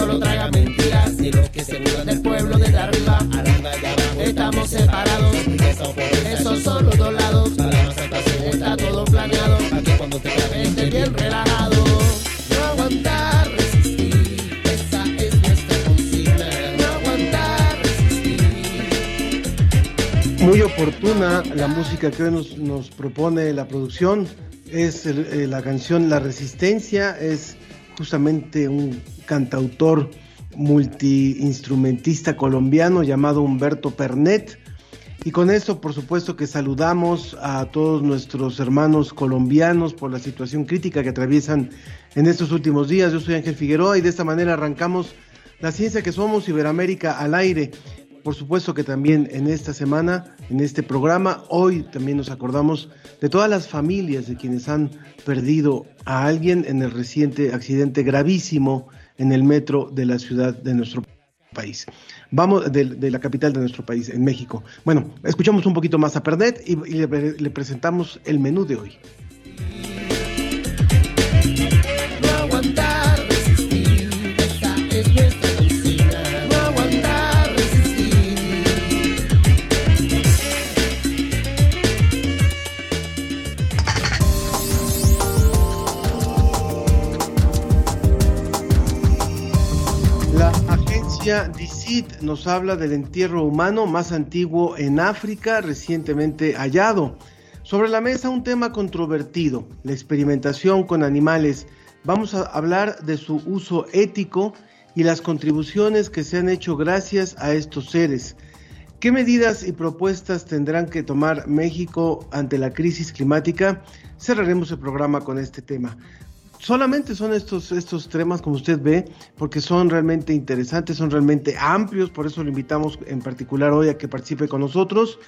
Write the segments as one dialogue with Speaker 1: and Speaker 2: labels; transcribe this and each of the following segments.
Speaker 1: solo traga mentiras y los que se burlan del pueblo desde arriba. Estamos separados, eso, esos son los dos lados. Está todo planeado, que cuando te estés bien relajado. No aguantar, resistir, esa es nuestra. No aguantar, resistir.
Speaker 2: Muy oportuna la música que hoy nos, nos propone la producción. Es el- eh, la canción La Resistencia, es justamente un cantautor multiinstrumentista colombiano llamado Humberto Pernet. Y con eso, por supuesto, que saludamos a todos nuestros hermanos colombianos por la situación crítica que atraviesan en estos últimos días. Yo soy Ángel Figueroa y de esta manera arrancamos la ciencia que somos Iberoamérica al aire. Por supuesto que también en esta semana, en este programa, hoy también nos acordamos de todas las familias de quienes han perdido a alguien en el reciente accidente gravísimo en el metro de la ciudad de nuestro país. Vamos de, de la capital de nuestro país, en México. Bueno, escuchamos un poquito más a Pernet y, le presentamos el menú de hoy. Nos habla del entierro humano más antiguo en África, recientemente hallado. Sobre la mesa un tema controvertido, la experimentación con animales. Vamos a hablar de su uso ético y las contribuciones que se han hecho gracias a estos seres. ¿Qué medidas y propuestas tendrán que tomar México ante la crisis climática? Cerraremos el programa con este tema. Solamente son estos, estos temas, como usted ve, porque son realmente interesantes, son realmente amplios, por eso lo invitamos en particular hoy a que participe con nosotros.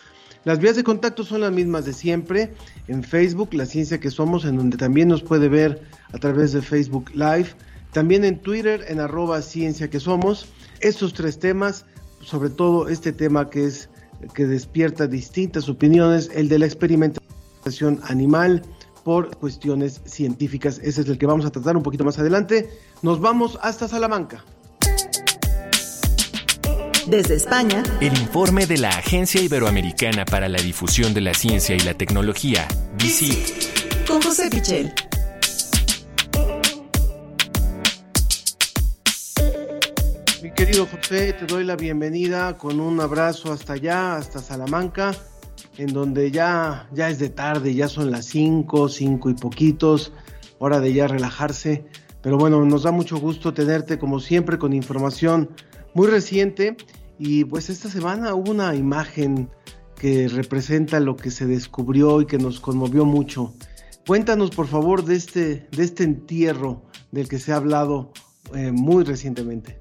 Speaker 2: Las vías de contacto son las mismas de siempre. En Facebook, La Ciencia que Somos, en donde también nos puede ver a través de Facebook Live. También en Twitter, en arroba Ciencia que Somos. Estos tres temas, sobre todo este tema que es que despierta distintas opiniones, el de la experimentación animal por cuestiones científicas. Ese es el que vamos a tratar un poquito más adelante. Nos vamos hasta Salamanca.
Speaker 3: Desde España,
Speaker 4: El informe de la Agencia Iberoamericana para la Difusión de la Ciencia y la Tecnología, DICIT.
Speaker 3: con José Pichel.
Speaker 2: Mi querido José, te doy la bienvenida con un abrazo hasta allá, hasta Salamanca, en donde ya, ya es de tarde, ya son las 5, 5 y poquitos, hora de ya relajarse. Pero bueno, nos da mucho gusto tenerte como siempre con información muy reciente. Y pues esta semana hubo una imagen que representa lo que se descubrió y que nos conmovió mucho. Cuéntanos por favor de este, de este entierro del que se ha hablado eh, muy recientemente.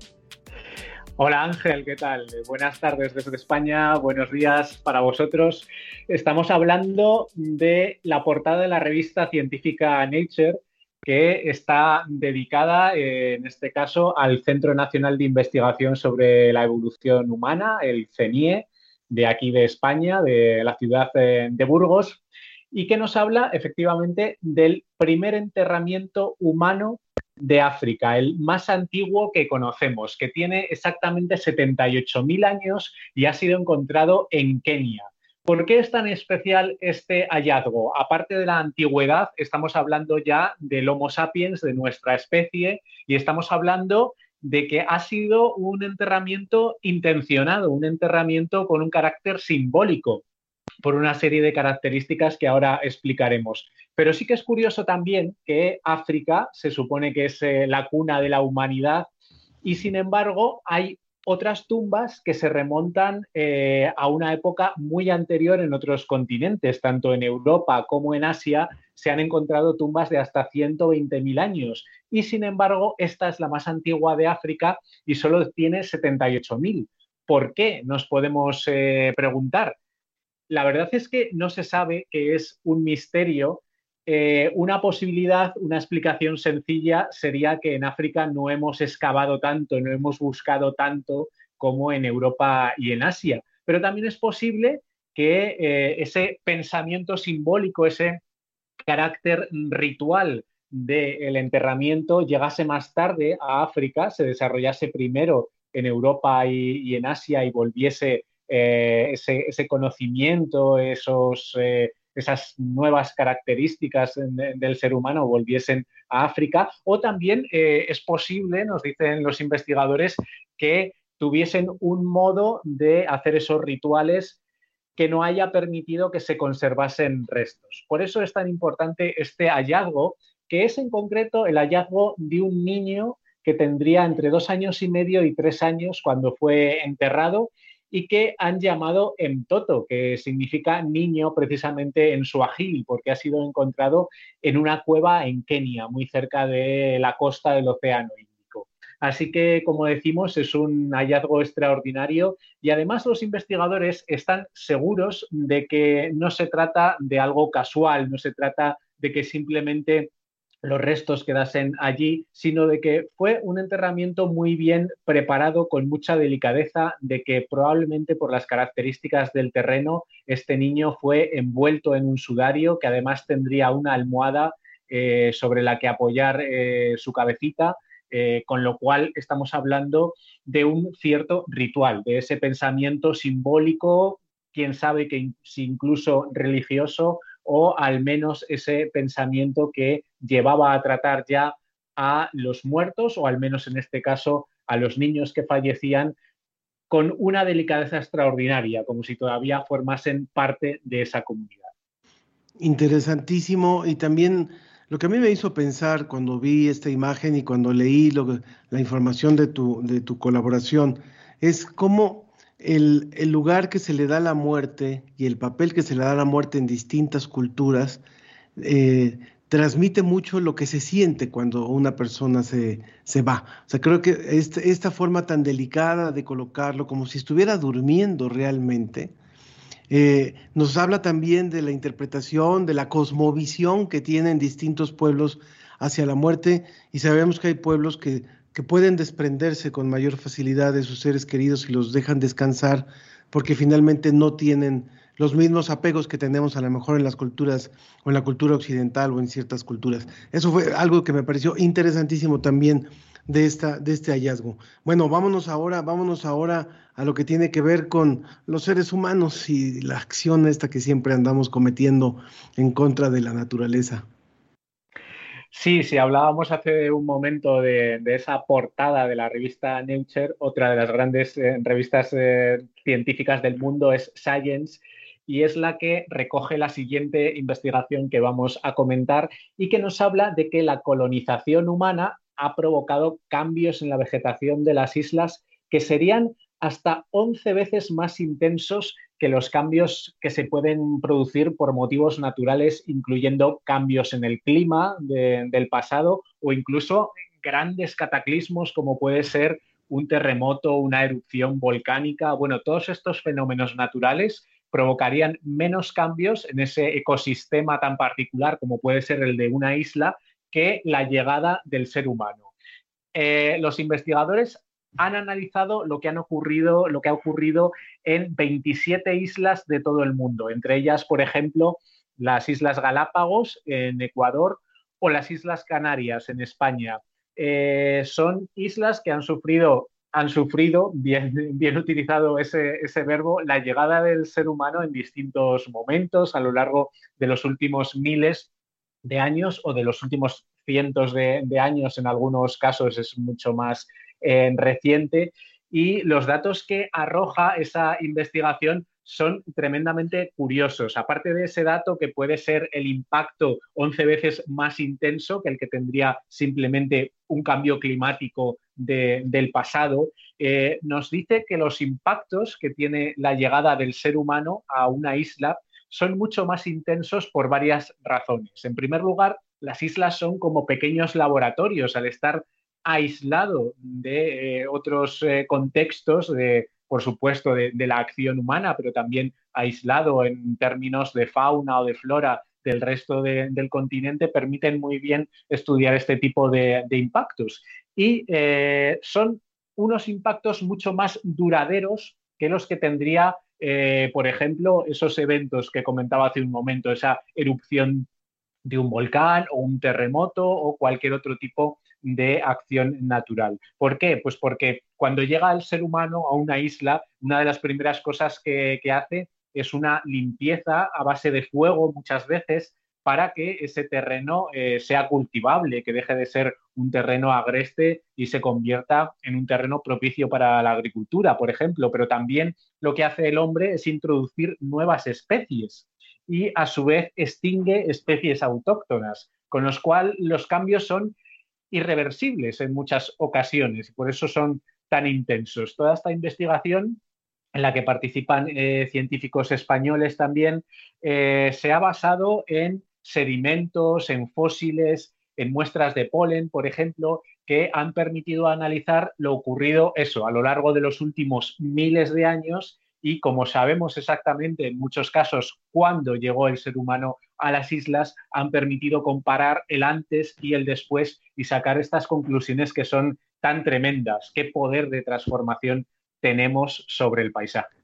Speaker 5: Hola Ángel, ¿qué tal? Buenas tardes desde España, buenos días para vosotros. Estamos hablando de la portada de la revista científica Nature, que está dedicada, eh, en este caso, al Centro Nacional de Investigación sobre la Evolución Humana, el CENIE, de aquí de España, de la ciudad eh, de Burgos, y que nos habla efectivamente del primer enterramiento humano de África, el más antiguo que conocemos, que tiene exactamente 78.000 años y ha sido encontrado en Kenia. ¿Por qué es tan especial este hallazgo? Aparte de la antigüedad, estamos hablando ya del Homo sapiens, de nuestra especie, y estamos hablando de que ha sido un enterramiento intencionado, un enterramiento con un carácter simbólico, por una serie de características que ahora explicaremos. Pero sí que es curioso también que África se supone que es eh, la cuna de la humanidad y sin embargo hay otras tumbas que se remontan eh, a una época muy anterior en otros continentes, tanto en Europa como en Asia, se han encontrado tumbas de hasta 120.000 años y sin embargo esta es la más antigua de África y solo tiene 78.000. ¿Por qué? Nos podemos eh, preguntar. La verdad es que no se sabe, que es un misterio eh, una posibilidad, una explicación sencilla sería que en África no hemos excavado tanto, no hemos buscado tanto como en Europa y en Asia. Pero también es posible que eh, ese pensamiento simbólico, ese carácter ritual del enterramiento llegase más tarde a África, se desarrollase primero en Europa y, en Asia y volviese eh, ese, ese, conocimiento, esos esas nuevas características del ser humano volviesen a África, o también eh, es posible, nos dicen los investigadores, que tuviesen un modo de hacer esos rituales que no haya permitido que se conservasen restos. Por eso es tan importante este hallazgo, que es en concreto el hallazgo de un niño que tendría entre dos años y medio y tres años cuando fue enterrado y que han llamado Mtoto, que significa niño precisamente en su agil, porque ha sido encontrado en una cueva en Kenia, muy cerca de la costa del Océano Índico. Así que, como decimos, es un hallazgo extraordinario y además los investigadores están seguros de que no se trata de algo casual, no se trata de que simplemente los restos quedasen allí, sino de que fue un enterramiento muy bien preparado, con mucha delicadeza, de que probablemente por las características del terreno, este niño fue envuelto en un sudario que además tendría una almohada eh, sobre la que apoyar eh, su cabecita. Eh, con lo cual estamos hablando de un cierto ritual, de ese pensamiento simbólico, quién sabe que si incluso religioso, o al menos ese pensamiento que llevaba a tratar ya a los muertos o al menos en este caso a los niños que fallecían con una delicadeza extraordinaria, como si todavía formasen parte de esa comunidad.
Speaker 2: Interesantísimo y también lo que a mí me hizo pensar cuando vi esta imagen y cuando leí la información de tu, de tu colaboración es cómo el, lugar que se le da a la muerte y el papel que se le da a la muerte en distintas culturas eh, transmite mucho lo que se siente cuando una persona se, va. O sea, creo que este, esta forma tan delicada de colocarlo, como si estuviera durmiendo realmente, eh, nos habla también de la interpretación, de la cosmovisión que tienen distintos pueblos hacia la muerte y sabemos que hay pueblos que que pueden desprenderse con mayor facilidad de sus seres queridos y los dejan descansar porque finalmente no tienen los mismos apegos que tenemos a lo mejor en las culturas o en la cultura occidental o en ciertas culturas. Eso fue algo que me pareció interesantísimo también de, esta, de este hallazgo. Bueno, vámonos ahora, vámonos ahora a lo que tiene que ver con los seres humanos y la acción esta que siempre andamos cometiendo en contra de la naturaleza.
Speaker 5: Sí, sí, hablábamos hace un momento de, esa portada de la revista Nature, otra de las grandes eh, revistas eh, científicas del mundo es Science y es la que recoge la siguiente investigación que vamos a comentar y que nos habla de que la colonización humana ha provocado cambios en la vegetación de las islas que serían hasta 11 veces más intensos que los cambios que se pueden producir por motivos naturales, incluyendo cambios en el clima del pasado o incluso grandes cataclismos como puede ser un terremoto, una erupción volcánica. Bueno, todos estos fenómenos naturales provocarían menos cambios en ese ecosistema tan particular como puede ser el de una isla que la llegada del ser humano. Eh, los investigadores han analizado lo que ocurrido, lo que ha ocurrido en 27 islas de todo el mundo, entre ellas, por ejemplo, las Islas Galápagos en Ecuador o las Islas Canarias en España. Eh, son islas que han sufrido, han sufrido, bien, bien utilizado ese, verbo, la llegada del ser humano en distintos momentos a lo largo de los últimos miles de años o de los últimos cientos de, de años, en algunos casos es mucho más reciente y los datos que arroja esa investigación son tremendamente curiosos. Aparte de ese dato que puede ser el impacto 11 veces más intenso que el que tendría simplemente un cambio climático del pasado, eh, nos dice que los impactos que tiene la llegada del ser humano a una isla son mucho más intensos por varias razones. En primer lugar, las islas son como pequeños laboratorios al estar aislado de eh, otros eh, contextos, de, por supuesto, de, la acción humana, pero también aislado en términos de fauna o de flora del resto del continente, permiten muy bien estudiar este tipo de, impactos. Y eh, son unos impactos mucho más duraderos que los que tendría, por ejemplo, esos eventos que comentaba hace un momento, esa erupción de un volcán o un terremoto o cualquier otro tipo de acción natural. ¿Por qué? Pues porque cuando llega el ser humano a una isla, una de las primeras cosas que, hace es una limpieza a base de fuego muchas veces para que ese terreno eh, sea cultivable, que deje de ser un terreno agreste y se convierta en un terreno propicio para la agricultura, por ejemplo. Pero también lo que hace el hombre es introducir nuevas especies y a su vez extingue especies autóctonas, con lo cual los cambios son irreversibles en muchas ocasiones y por eso son tan intensos. Toda esta investigación en la que participan eh, científicos españoles también, eh, se ha basado en sedimentos, en fósiles, en muestras de polen, por ejemplo, que han permitido analizar lo ocurrido eso a lo largo de los últimos miles de años y como sabemos exactamente en muchos casos cuándo llegó el ser humano a las islas, han permitido comparar el antes y el después y sacar estas conclusiones que son tan tremendas. ¿Qué poder de transformación tenemos sobre el paisaje?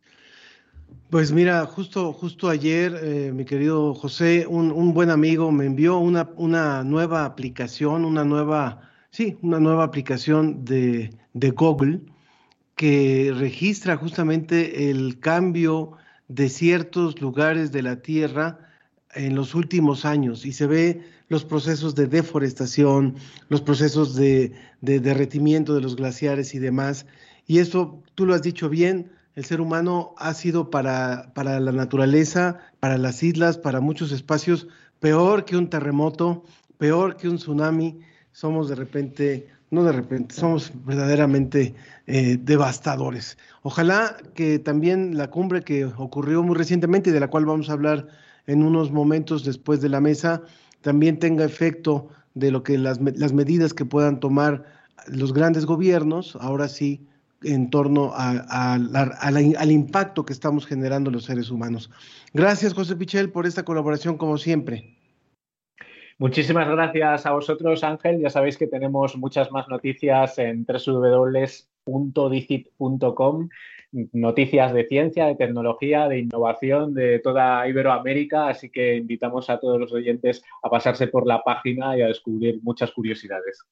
Speaker 2: Pues mira, justo, justo ayer, eh, mi querido José, un, buen amigo me envió una, una, nueva aplicación, una nueva, sí, una nueva aplicación de, de Google que registra justamente el cambio de ciertos lugares de la Tierra en los últimos años y se ve los procesos de deforestación, los procesos de, derretimiento de los glaciares y demás. Y eso, tú lo has dicho bien, el ser humano ha sido para, para la naturaleza, para las islas, para muchos espacios, peor que un terremoto, peor que un tsunami. Somos de repente no de repente, somos verdaderamente eh, devastadores. Ojalá que también la cumbre que ocurrió muy recientemente de la cual vamos a hablar en unos momentos después de la mesa, también tenga efecto de lo que las, medidas que puedan tomar los grandes gobiernos, ahora sí, en torno al impacto que estamos generando los seres humanos. Gracias, José Pichel, por esta colaboración como siempre.
Speaker 5: Muchísimas gracias a vosotros, Ángel. Ya sabéis que tenemos muchas más noticias en www.dicit.com, noticias de ciencia, de tecnología, de innovación de toda Iberoamérica, así que invitamos a todos los oyentes a pasarse por la página y a descubrir muchas curiosidades.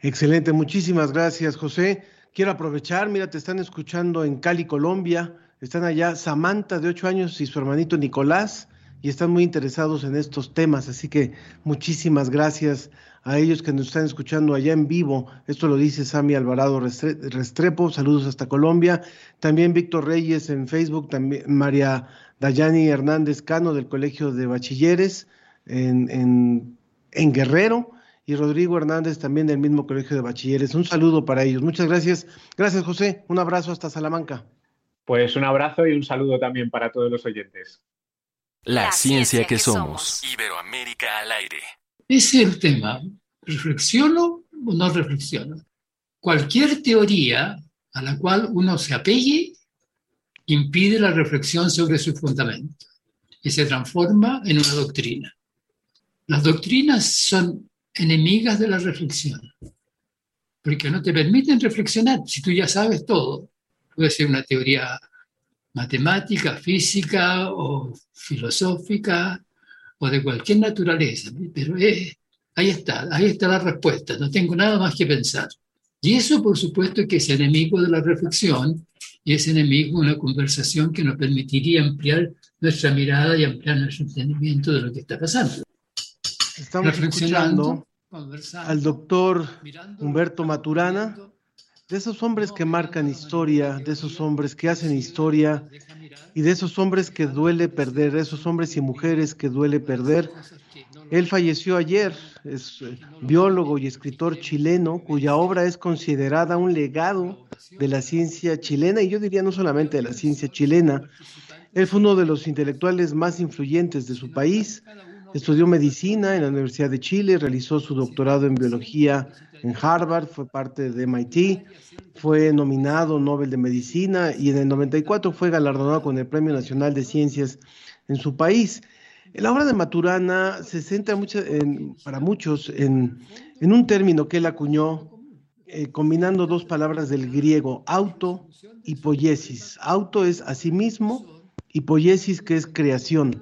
Speaker 2: Excelente, muchísimas gracias, José. Quiero aprovechar, mira, te están escuchando en Cali, Colombia. Están allá Samantha, de ocho años, y su hermanito Nicolás y están muy interesados en estos temas. Así que muchísimas gracias a ellos que nos están escuchando allá en vivo. Esto lo dice Sami Alvarado Restrepo. Saludos hasta Colombia. También Víctor Reyes en Facebook. También María Dayani Hernández Cano del Colegio de Bachilleres en, en Guerrero. Y Rodrigo Hernández también del mismo Colegio de Bachilleres. Un saludo para ellos. Muchas gracias. Gracias, José. Un abrazo hasta Salamanca.
Speaker 5: Pues un abrazo y un saludo también para todos los oyentes.
Speaker 4: La, ciencia, que, somos. Iberoamérica al aire.
Speaker 6: Ese es el tema. ¿Reflexiono o no reflexiono? Cualquier teoría a la cual uno se apegue impide la reflexión sobre su fundamento y se transforma en una doctrina. Las doctrinas son enemigas de la reflexión, porque no te permiten reflexionar. Si tú ya sabes todo, puede ser una teoría matemática, física o filosófica o de cualquier naturaleza, pero ahí está, ahí está la respuesta, no tengo nada más que pensar. Y eso, por supuesto, que es enemigo de la reflexión y es enemigo de una conversación que nos permitiría ampliar nuestra mirada y ampliar nuestro entendimiento de lo que está pasando.
Speaker 2: Estamos escuchando al doctor Humberto Maturana de esos hombres que marcan historia, de esos hombres que hacen historia y de esos hombres que duele perder, de esos hombres y mujeres que duele perder. Él falleció ayer, es eh, biólogo y escritor chileno cuya obra es considerada un legado de la ciencia chilena y yo diría no solamente de la ciencia chilena. Él fue uno de los intelectuales más influyentes de su país. Estudió medicina en la Universidad de Chile, realizó su doctorado en biología en Harvard, fue parte de MIT, fue nominado Nobel de Medicina y en el 94 fue galardonado con el Premio Nacional de Ciencias en su país. La obra de Maturana se centra mucho para muchos en, un término que él acuñó eh, combinando dos palabras del griego, auto y poiesis. Auto es asimismo y poiesis que es creación.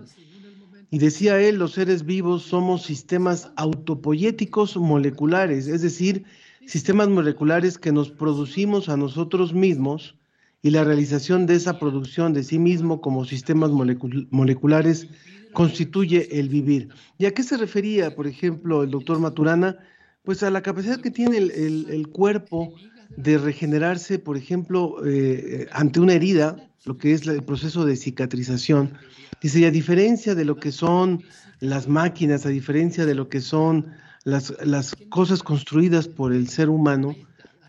Speaker 2: Y decía él, los seres vivos somos sistemas autopoyéticos moleculares, es decir, sistemas moleculares que nos producimos a nosotros mismos y la realización de esa producción de sí mismo como sistemas moleculares constituye el vivir. ¿Y a qué se refería, por ejemplo, el doctor Maturana? Pues a la capacidad que tiene el, cuerpo de regenerarse, por ejemplo, eh, ante una herida, lo que es el proceso de cicatrización, Dice, y a diferencia de lo que son las máquinas, a diferencia de lo que son las, las cosas construidas por el ser humano,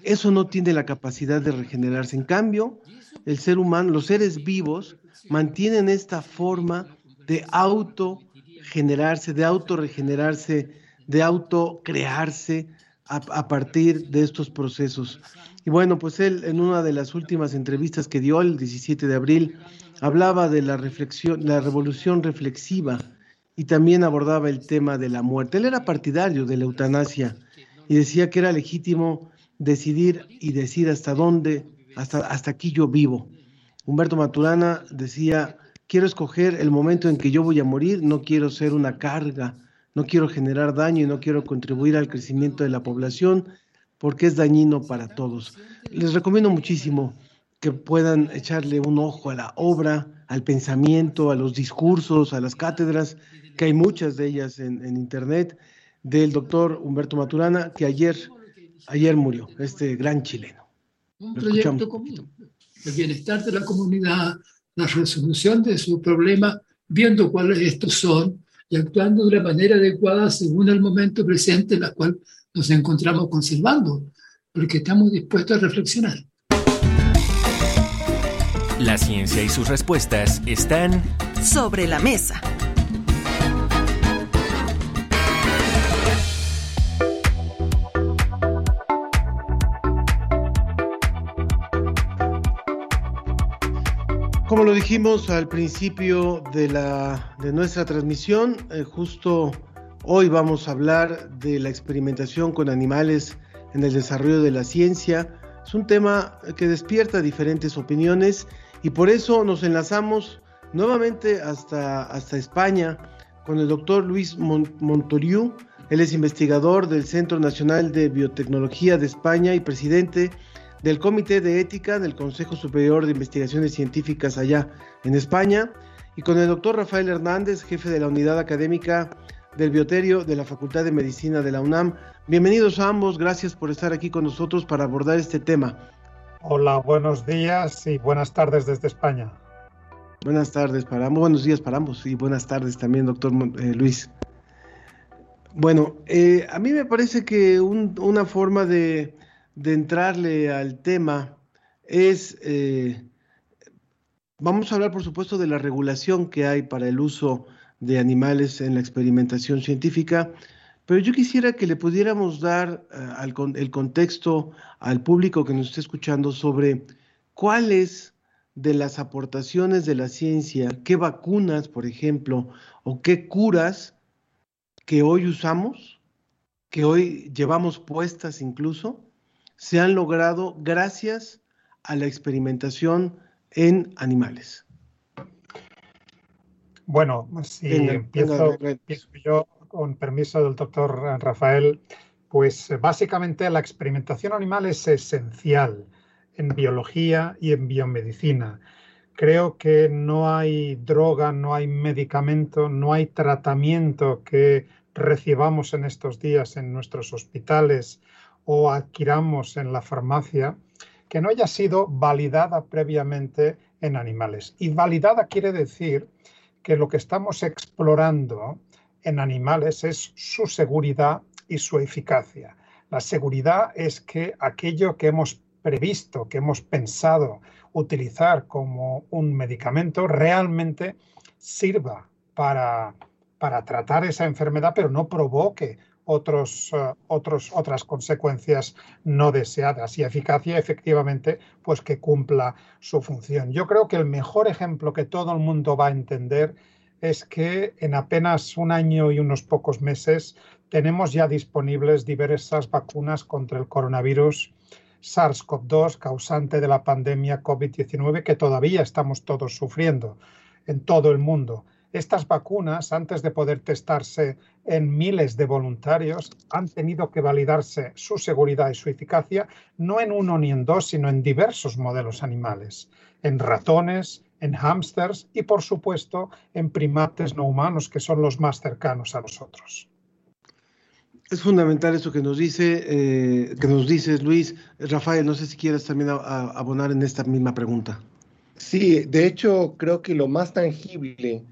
Speaker 2: eso no tiene la capacidad de regenerarse. En cambio, el ser humano, los seres vivos, mantienen esta forma de autogenerarse, de autorregenerarse, de autocrearse a, a partir de estos procesos. Y bueno, pues él en una de las últimas entrevistas que dio el 17 de abril hablaba de la reflexión, la revolución reflexiva y también abordaba el tema de la muerte. Él era partidario de la eutanasia y decía que era legítimo decidir y decir hasta dónde, hasta, hasta aquí yo vivo. Humberto Maturana decía, quiero escoger el momento en que yo voy a morir, no quiero ser una carga, no quiero generar daño y no quiero contribuir al crecimiento de la población porque es dañino para todos. Les recomiendo muchísimo que puedan echarle un ojo a la obra, al pensamiento, a los discursos, a las cátedras, que hay muchas de ellas en, internet, del doctor Humberto Maturana, que ayer, ayer murió, este gran chileno.
Speaker 6: Un proyecto común, el bienestar de la comunidad, la resolución de su problema, viendo cuáles estos son y actuando de la manera adecuada según el momento presente en el cual nos encontramos conservando, porque estamos dispuestos a reflexionar.
Speaker 4: La ciencia y sus respuestas están
Speaker 3: sobre la mesa.
Speaker 2: Como lo dijimos al principio de, la, de nuestra transmisión, eh, justo hoy vamos a hablar de la experimentación con animales en el desarrollo de la ciencia. Es un tema que despierta diferentes opiniones y por eso nos enlazamos nuevamente hasta, hasta España con el doctor Luis Montoriu. Él es investigador del Centro Nacional de Biotecnología de España y presidente del Comité de Ética del Consejo Superior de Investigaciones Científicas allá en España. Y con el doctor Rafael Hernández, jefe de la unidad académica del Bioterio de la Facultad de Medicina de la UNAM. Bienvenidos a ambos, gracias por estar aquí con nosotros para abordar este tema.
Speaker 7: Hola, buenos días y buenas tardes desde España.
Speaker 2: Buenas tardes para ambos, buenos días para ambos y buenas tardes también, doctor eh, Luis. Bueno, eh, a mí me parece que una forma de, entrarle al tema es, eh, vamos a hablar por supuesto de la regulación que hay para el uso de animales en la experimentación científica, pero yo quisiera que le pudiéramos dar eh, el contexto al público que nos esté escuchando sobre cuáles de las aportaciones de la ciencia, qué vacunas, por ejemplo, o qué curas que hoy usamos, que hoy llevamos puestas incluso, se han logrado gracias a la experimentación en animales.
Speaker 7: Bueno, si empiezo, yo con permiso del doctor Rafael, pues eh, básicamente la experimentación animal es esencial en biología y en biomedicina. Creo que no hay droga, no hay medicamento, no hay tratamiento que recibamos en estos días en nuestros hospitales o adquiramos en la farmacia que no haya sido validada previamente en animales. Y validada quiere decir que lo que estamos explorando en animales es su seguridad y su eficacia. La seguridad es que aquello que hemos previsto, que hemos pensado utilizar como un medicamento, realmente sirva para, para tratar esa enfermedad, pero no provoque otros, eh, otros, otras consecuencias no deseadas y eficacia efectivamente pues que cumpla su función. Yo creo que el mejor ejemplo que todo el mundo va a entender es que en apenas un año y unos pocos meses tenemos ya disponibles diversas vacunas contra el coronavirus SARS-CoV-2 causante de la pandemia COVID-19 que todavía estamos todos sufriendo en todo el mundo. Estas vacunas, antes de poder testarse en miles de voluntarios, han tenido que validarse su seguridad y su eficacia no en uno ni en dos, sino en diversos modelos animales, en ratones, en hámsters y, por supuesto, en primates no humanos, que son los más cercanos a nosotros.
Speaker 2: Es fundamental eso que nos dice, eh, que nos dices, Luis. Rafael, no sé si quieres también abonar en esta misma pregunta.
Speaker 8: Sí, de hecho, creo que lo más tangible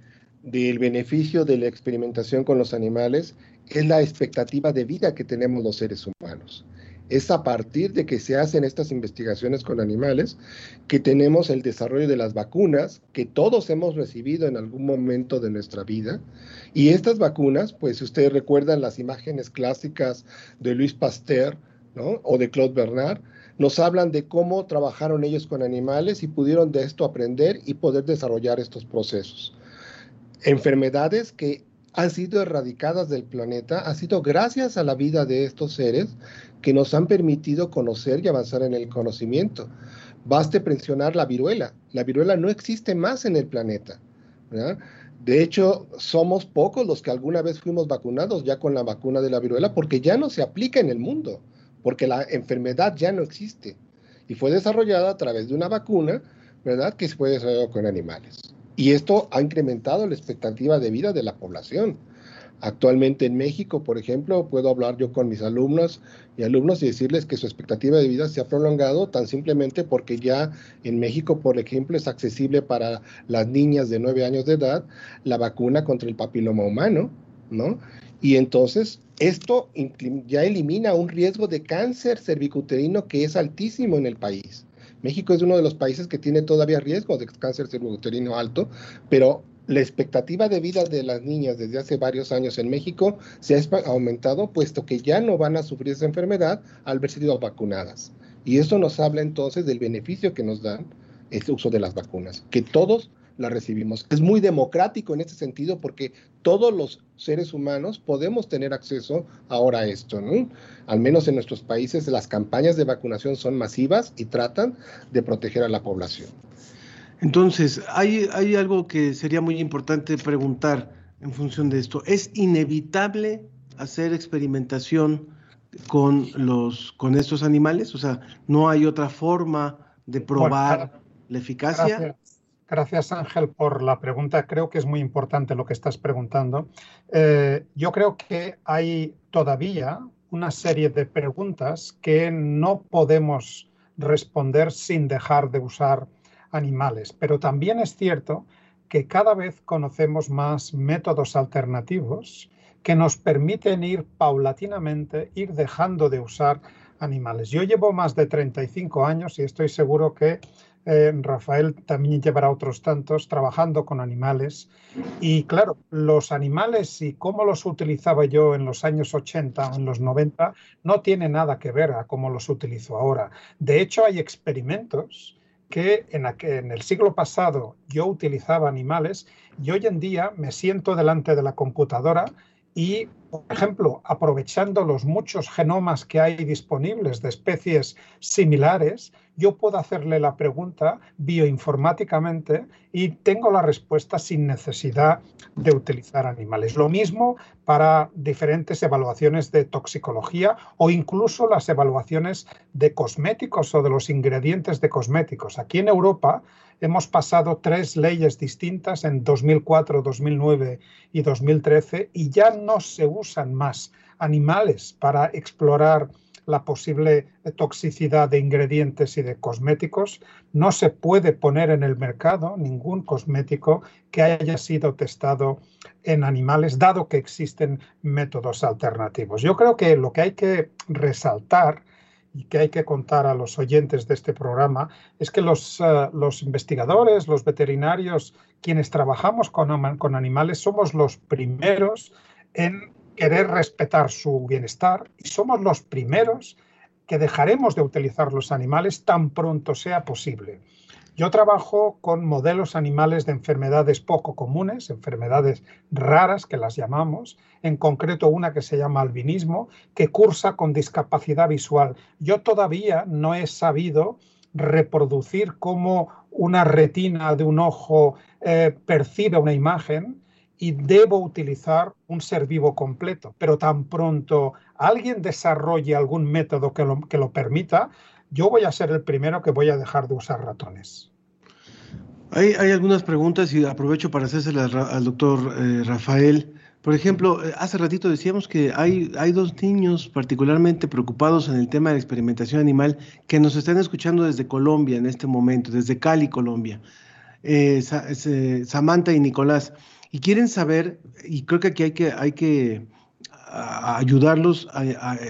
Speaker 8: del beneficio de la experimentación con los animales es la expectativa de vida que tenemos los seres humanos es a partir de que se hacen estas investigaciones con animales que tenemos el desarrollo de las vacunas que todos hemos recibido en algún momento de nuestra vida. Y estas vacunas, pues si ustedes recuerdan las imágenes clásicas de Luis Pasteur o de Claude Bernard, nos hablan de cómo trabajaron ellos con animales y pudieron de esto aprender y poder desarrollar estos procesos. Enfermedades que han sido erradicadas del planeta ha sido gracias a la vida de estos seres que nos han permitido conocer y avanzar en el conocimiento. Baste mencionar la viruela. La viruela no existe más en el planeta. De hecho, somos pocos los que alguna vez fuimos vacunados ya con la vacuna de la viruela porque ya no se aplica en el mundo, porque la enfermedad ya no existe. Y fue desarrollada a través de una vacuna, ¿verdad? Que se puede desarrollar con animales. Y esto ha incrementado la expectativa de vida de la población. Actualmente en México, por ejemplo, puedo hablar yo con mis alumnos y alumnos y decirles que su expectativa de vida se ha prolongado tan simplemente porque ya en México, por ejemplo, es accesible para las niñas de 9 años de edad la vacuna contra el papiloma humano, ¿no? Y entonces esto ya elimina un riesgo de cáncer cervicuterino que es altísimo en el país. México es uno de los países que tiene todavía riesgo de cáncer cervicuterino alto, pero la expectativa de vida de las niñas desde hace varios años en México se ha aumentado, puesto que ya no van a sufrir esa enfermedad al haber sido vacunadas. Y eso nos habla entonces del beneficio que nos dan el uso de las vacunas, que todos la recibimos. Es muy democrático en este sentido porque todos los seres humanos podemos tener acceso ahora a esto, ¿no? Al menos en nuestros países las campañas de vacunación son masivas y tratan de proteger a la población.
Speaker 2: Entonces, hay, hay algo que sería muy importante preguntar en función de esto. ¿Es inevitable hacer experimentación con, los, con estos animales? O sea, ¿no hay otra forma de probar la eficacia?
Speaker 7: Gracias Ángel por la pregunta. Creo que es muy importante lo que estás preguntando. Eh, yo creo que hay todavía una serie de preguntas que no podemos responder sin dejar de usar animales, pero también es cierto que cada vez conocemos más métodos alternativos que nos permiten ir paulatinamente, ir dejando de usar animales. Yo llevo más de 35 años y estoy seguro que eh, Rafael también llevará otros tantos trabajando con animales. Y claro, los animales y cómo los utilizaba yo en los años 80 o en los 90 no tiene nada que ver a cómo los utilizo ahora. De hecho, hay experimentos que en, en, el siglo pasado yo utilizaba animales y hoy en día me siento delante de la computadora y, por ejemplo, aprovechando los muchos genomas que hay disponibles de especies similares, yo puedo hacerle la pregunta bioinformáticamente y tengo la respuesta sin necesidad de utilizar animales. Lo mismo para diferentes evaluaciones de toxicología o incluso las evaluaciones de cosméticos o de los ingredientes de cosméticos. Aquí en Europa hemos pasado tres leyes distintas en 2004, 2009 y 2013 y ya no se usan más animales para explorar la posible toxicidad de ingredientes y de cosméticos. No se puede poner en el mercado ningún cosmético que haya sido testado en animales, dado que existen métodos alternativos. Yo creo que lo que hay que resaltar y que hay que contar a los oyentes de este programa es que los, eh, los investigadores, los veterinarios, quienes trabajamos con, con animales, somos los primeros en querer respetar su bienestar y somos los primeros que dejaremos de utilizar los animales tan pronto sea posible. Yo trabajo con modelos animales de enfermedades poco comunes, enfermedades raras que las llamamos, en concreto una que se llama albinismo, que cursa con discapacidad visual. Yo todavía no he sabido reproducir cómo una retina de un ojo eh, percibe una imagen y debo utilizar un ser vivo completo. Pero tan pronto alguien desarrolle algún método que lo, que lo permita, yo voy a ser el primero que voy a dejar de usar ratones.
Speaker 2: Hay, algunas preguntas y aprovecho para hacérselas al doctor eh, Rafael. Por ejemplo, eh, hace ratito decíamos que hay, hay dos niños particularmente preocupados en el tema de la experimentación animal que nos están escuchando desde Colombia en este momento, desde Cali, Colombia. Eh, Samantha y Nicolás. Y quieren saber, y creo que aquí hay que, hay que ayudarlos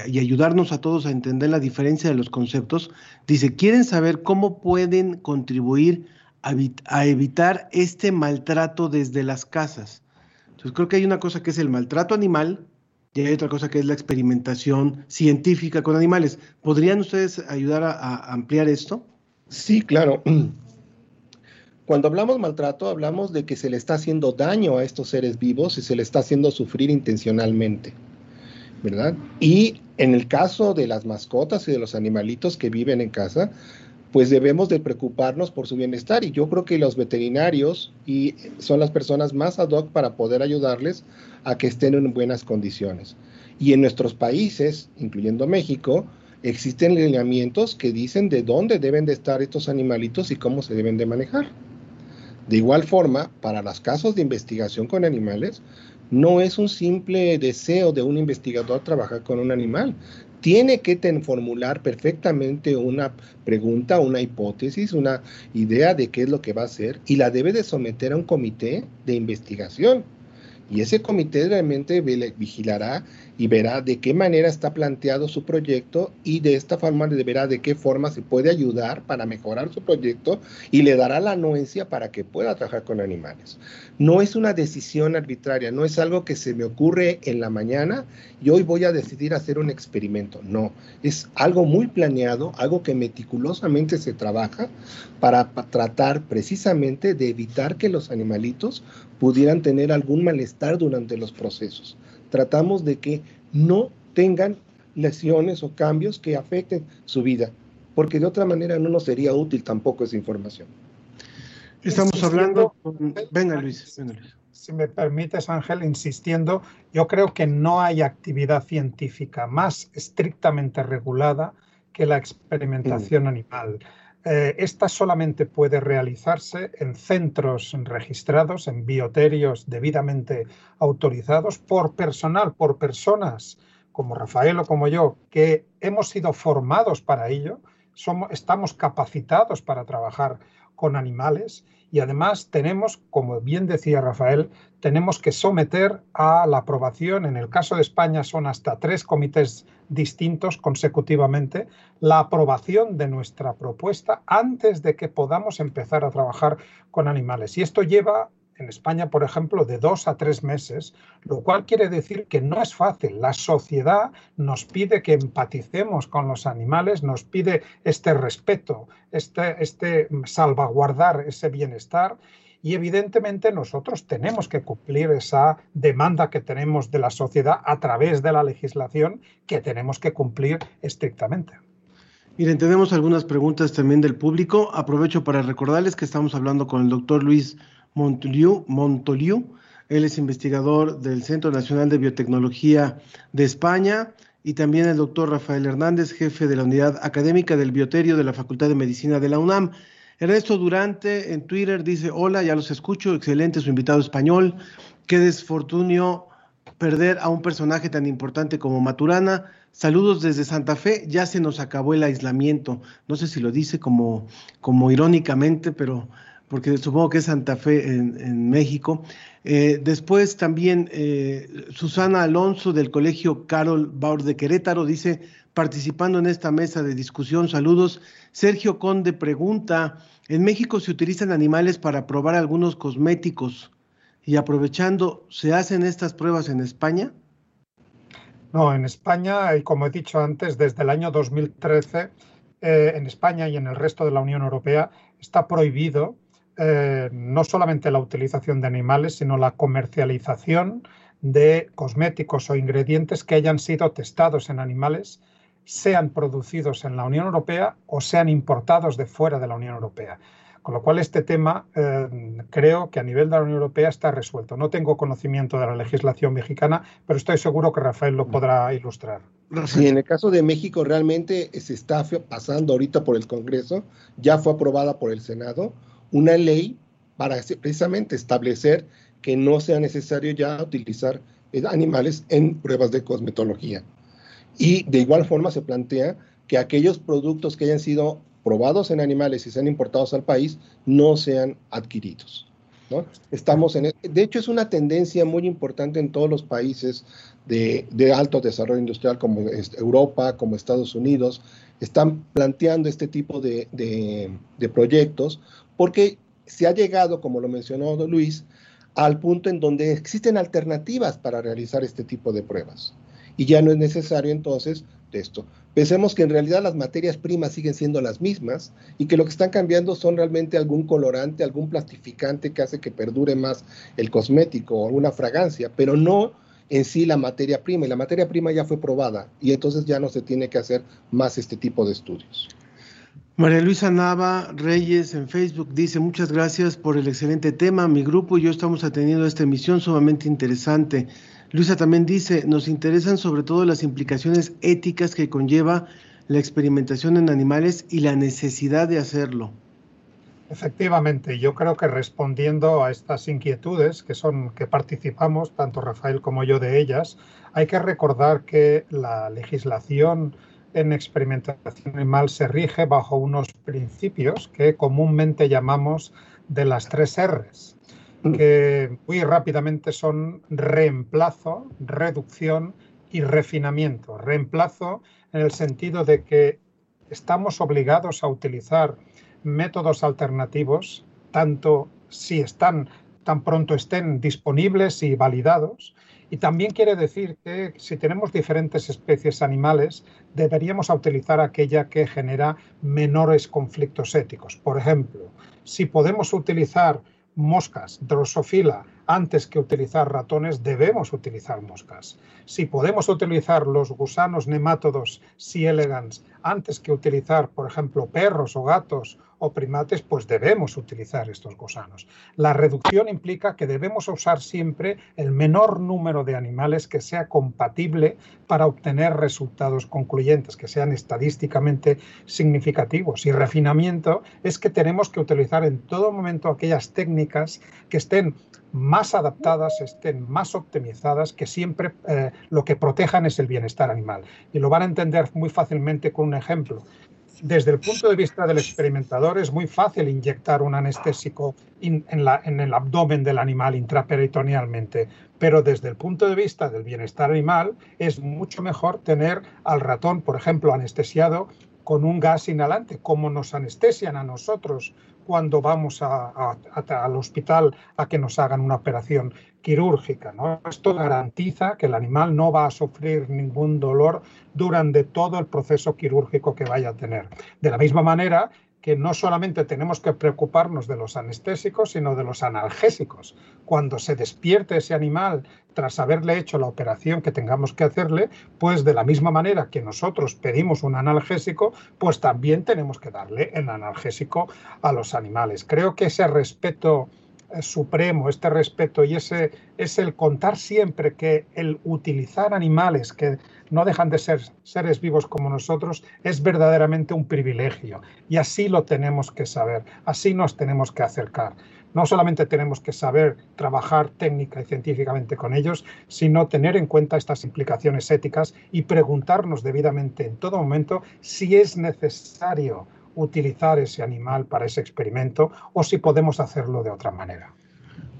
Speaker 2: y ayudarnos a todos a entender la diferencia de los conceptos. Dice, quieren saber cómo pueden contribuir a, evitar este maltrato desde las casas. Entonces creo que hay una cosa que es el maltrato animal y hay otra cosa que es la experimentación científica con animales. ¿Podrían ustedes ayudar a, ampliar esto?
Speaker 8: Sí, claro. Cuando hablamos maltrato, hablamos de que se le está haciendo daño a estos seres vivos y se le está haciendo sufrir intencionalmente, ¿verdad? Y en el caso de las mascotas y de los animalitos que viven en casa, pues debemos de preocuparnos por su bienestar y yo creo que los veterinarios y son las personas más ad hoc para poder ayudarles a que estén en buenas condiciones. Y en nuestros países, incluyendo México, existen lineamientos que dicen de dónde deben de estar estos animalitos y cómo se deben de manejar. De igual forma, para los casos de investigación con animales, no es un simple deseo de un investigador trabajar con un animal, tiene que formular perfectamente una pregunta, una hipótesis, una idea de qué es lo que va a hacer y la debe de someter a un comité de investigación. Y ese comité realmente vigilará y verá de qué manera está planteado su proyecto y de esta forma verá de qué forma se puede ayudar para mejorar su proyecto y le dará la anuencia para que pueda trabajar con animales. No es una decisión arbitraria, no es algo que se me ocurre en la mañana y hoy voy a decidir hacer un experimento. No, es algo muy planeado, algo que meticulosamente se trabaja para tratar precisamente de evitar que los animalitos pudieran tener algún malestar durante los procesos tratamos de que no tengan lesiones o cambios que afecten su vida, porque de otra manera no nos sería útil tampoco esa información.
Speaker 2: Estamos hablando Venga Luis,
Speaker 7: Si me permites, Ángel, insistiendo, yo creo que no hay actividad científica más estrictamente regulada que la experimentación animal. Eh, esta solamente puede realizarse en centros registrados, en bioterios debidamente autorizados por personal, por personas como Rafael o como yo, que hemos sido formados para ello, somos, estamos capacitados para trabajar con animales y además tenemos, como bien decía Rafael, tenemos que someter a la aprobación, en el caso de España son hasta tres comités distintos consecutivamente, la aprobación de nuestra propuesta antes de que podamos empezar a trabajar con animales. Y esto lleva en España, por ejemplo, de dos a tres meses, lo cual quiere decir que no es fácil. La sociedad nos pide que empaticemos con los animales, nos pide este respeto, este, este salvaguardar ese bienestar. Y evidentemente nosotros tenemos que cumplir esa demanda que tenemos de la sociedad a través de la legislación que tenemos que cumplir estrictamente.
Speaker 2: Miren, tenemos algunas preguntas también del público. Aprovecho para recordarles que estamos hablando con el doctor Luis Montoliu, Él es investigador del Centro Nacional de Biotecnología de España y también el doctor Rafael Hernández, jefe de la unidad académica del Bioterio de la Facultad de Medicina de la UNAM. Ernesto Durante en Twitter dice, hola, ya los escucho, excelente su invitado español, qué desfortunio perder a un personaje tan importante como Maturana. Saludos desde Santa Fe, ya se nos acabó el aislamiento. No sé si lo dice como, como irónicamente, pero porque supongo que es Santa Fe en, México. Eh, después también eh, Susana Alonso del Colegio Carol Baur de Querétaro dice, participando en esta mesa de discusión, saludos. Sergio Conde pregunta, ¿en México se utilizan animales para probar algunos cosméticos? Y aprovechando, ¿se hacen estas pruebas en España?
Speaker 7: No, en España, y como he dicho antes, desde el año 2013, eh, en España y en el resto de la Unión Europea está prohibido eh, no solamente la utilización de animales, sino la comercialización de cosméticos o ingredientes que hayan sido testados en animales, sean producidos en la Unión Europea o sean importados de fuera de la Unión Europea. Con lo cual, este tema eh, creo que a nivel de la Unión Europea está resuelto. No tengo conocimiento de la legislación mexicana, pero estoy seguro que Rafael lo podrá ilustrar.
Speaker 8: Sí, en el caso de México realmente se está pasando ahorita por el Congreso, ya fue aprobada por el Senado una ley para precisamente establecer que no sea necesario ya utilizar eh, animales en pruebas de cosmetología. Y de igual forma se plantea que aquellos productos que hayan sido probados en animales y sean importados al país no sean adquiridos. ¿no? Estamos en, e, de hecho, es una tendencia muy importante en todos los países de, alto desarrollo industrial como Europa, como Estados Unidos, están planteando este tipo de, de proyectos porque se ha llegado, como lo mencionó Luis, al punto en donde existen alternativas para realizar este tipo de pruebas. Y ya no es necesario entonces esto. Pensemos que en realidad las materias primas siguen siendo las mismas y que lo que están cambiando son realmente algún colorante, algún plastificante que hace que perdure más el cosmético o alguna fragancia, pero no en sí la materia prima. Y la materia prima ya fue probada y entonces ya no se tiene que hacer más este tipo de estudios.
Speaker 2: María Luisa Nava Reyes en Facebook dice muchas gracias por el excelente tema. Mi grupo y yo estamos atendiendo esta emisión sumamente interesante. Luisa también dice, nos interesan sobre todo las implicaciones éticas que conlleva la experimentación en animales y la necesidad de hacerlo.
Speaker 7: Efectivamente, yo creo que respondiendo a estas inquietudes que son que participamos tanto Rafael como yo de ellas, hay que recordar que la legislación en experimentación animal se rige bajo unos principios que comúnmente llamamos de las tres R's, mm. que muy rápidamente son reemplazo, reducción y refinamiento. Reemplazo en el sentido de que estamos obligados a utilizar métodos alternativos, tanto si están tan pronto estén disponibles y validados, y también quiere decir que si tenemos diferentes especies animales, deberíamos utilizar aquella que genera menores conflictos éticos. Por ejemplo, si podemos utilizar moscas, drosofila, antes que utilizar ratones, debemos utilizar moscas. Si podemos utilizar los gusanos nemátodos C. elegans antes que utilizar, por ejemplo, perros o gatos o primates, pues debemos utilizar estos gusanos. La reducción implica que debemos usar siempre el menor número de animales que sea compatible para obtener resultados concluyentes, que sean estadísticamente significativos. Y refinamiento es que tenemos que utilizar en todo momento aquellas técnicas que estén más adaptadas, estén más optimizadas, que siempre eh, lo que protejan es el bienestar animal. Y lo van a entender muy fácilmente con un ejemplo. Desde el punto de vista del experimentador es muy fácil inyectar un anestésico en, el abdomen del animal intraperitonealmente, pero desde el punto de vista del bienestar animal es mucho mejor tener al ratón, por ejemplo, anestesiado con un gas inhalante, como nos anestesian a nosotros cuando vamos al hospital a que nos hagan una operación quirúrgica. ¿no? Esto garantiza que el animal no va a sufrir ningún dolor durante todo el proceso quirúrgico que vaya a tener. De la misma manera que no solamente tenemos que preocuparnos de los anestésicos, sino de los analgésicos. Cuando se despierte ese animal tras haberle hecho la operación que tengamos que hacerle, pues de la misma manera que nosotros pedimos un analgésico, pues también tenemos que darle el analgésico a los animales. Creo que ese respeto supremo, este respeto y ese es el contar siempre que el utilizar animales que no dejan de ser seres vivos como nosotros es verdaderamente un privilegio y así lo tenemos que saber, así nos tenemos que acercar. no solamente tenemos que saber trabajar técnica y científicamente con ellos, sino tener en cuenta estas implicaciones éticas y preguntarnos debidamente en todo momento si es necesario utilizar ese animal para ese experimento o si podemos hacerlo de otra manera.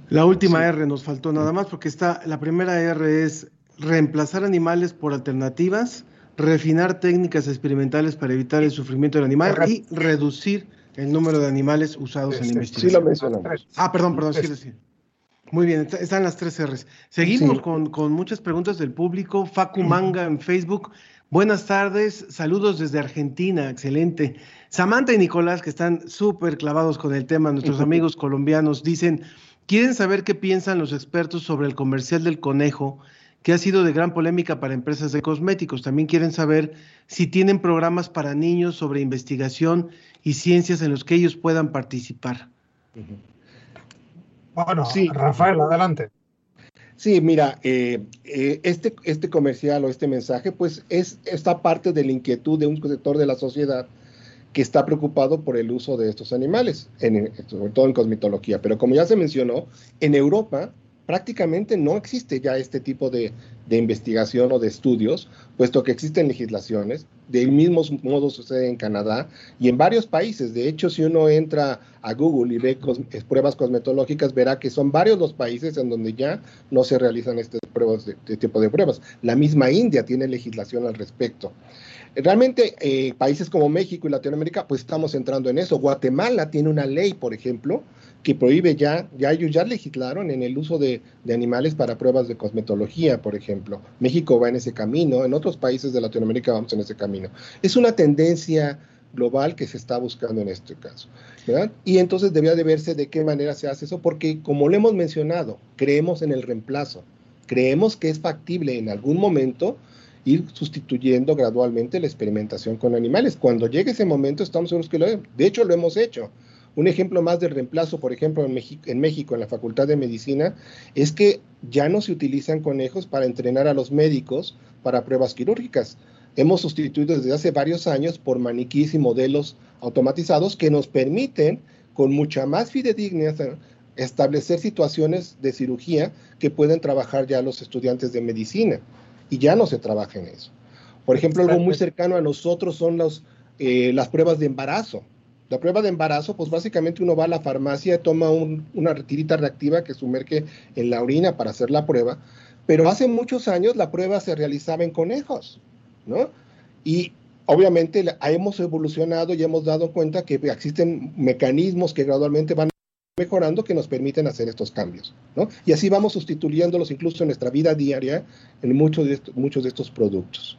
Speaker 2: La última R nos faltó nada más porque está, la primera R es reemplazar animales por alternativas, refinar técnicas experimentales para evitar el sufrimiento del animal y reducir el número de animales usados en la investigación.
Speaker 8: Sí lo mencionamos.
Speaker 2: Ah, perdón, perdón, sí, sí. Muy bien, están las tres R's. Seguimos con, con, muchas preguntas del público. Facu Manga en Facebook. Buenas tardes, saludos desde Argentina, excelente. Samantha y Nicolás, que están súper clavados con el tema, nuestros amigos colombianos, dicen, quieren saber qué piensan los expertos sobre el comercial del conejo que ha sido de gran polémica para empresas de cosméticos. También quieren saber si tienen programas para niños sobre investigación y ciencias en los que ellos puedan participar.
Speaker 7: Bueno, sí. Rafael, adelante.
Speaker 8: Sí, mira, eh, eh, este, este comercial o este mensaje, pues es parte de la inquietud de un sector de la sociedad que está preocupado por el uso de estos animales, en, sobre todo en cosmetología. Pero como ya se mencionó, en Europa prácticamente no existe ya este tipo de, investigación o de estudios, puesto que existen legislaciones. Del mismo modo sucede en Canadá y en varios países. De hecho, si uno entra a Google y ve pruebas cosmetológicas, verá que son varios los países en donde ya no se realizan este, pruebas de, este tipo de pruebas. La misma India tiene legislación al respecto. Realmente, eh, países como México y Latinoamérica, pues estamos entrando en eso. Guatemala tiene una ley, por ejemplo, que prohíbe ya, ya ellos ya legislaron en el uso de, animales para pruebas de cosmetología, por ejemplo. México va en ese camino, en otros países de Latinoamérica vamos en ese camino. Es una tendencia global que se está buscando en este caso. Y entonces debería de verse de qué manera se hace eso, porque como lo hemos mencionado, creemos en el reemplazo, creemos que es factible en algún momento ir sustituyendo gradualmente la experimentación con animales. Cuando llegue ese momento, estamos seguros que lo De hecho, lo hemos hecho. Un ejemplo más de reemplazo, por ejemplo, en México, en la Facultad de Medicina, es que ya no se utilizan conejos para entrenar a los médicos para pruebas quirúrgicas. Hemos sustituido desde hace varios años por maniquíes y modelos automatizados que nos permiten, con mucha más fidedigna, establecer situaciones de cirugía que pueden trabajar ya los estudiantes de medicina. Y ya no se trabaja en eso. Por ejemplo, algo muy cercano a nosotros son los, eh, las pruebas de embarazo. La prueba de embarazo, pues básicamente uno va a la farmacia, toma una retirita reactiva que sumerge en la orina para hacer la prueba, pero hace muchos años la prueba se realizaba en conejos, ¿no? Y obviamente hemos evolucionado y hemos dado cuenta que existen mecanismos que gradualmente van mejorando que nos permiten hacer estos cambios, ¿no? Y así vamos sustituyéndolos incluso en nuestra vida diaria en muchos de estos, muchos de estos productos.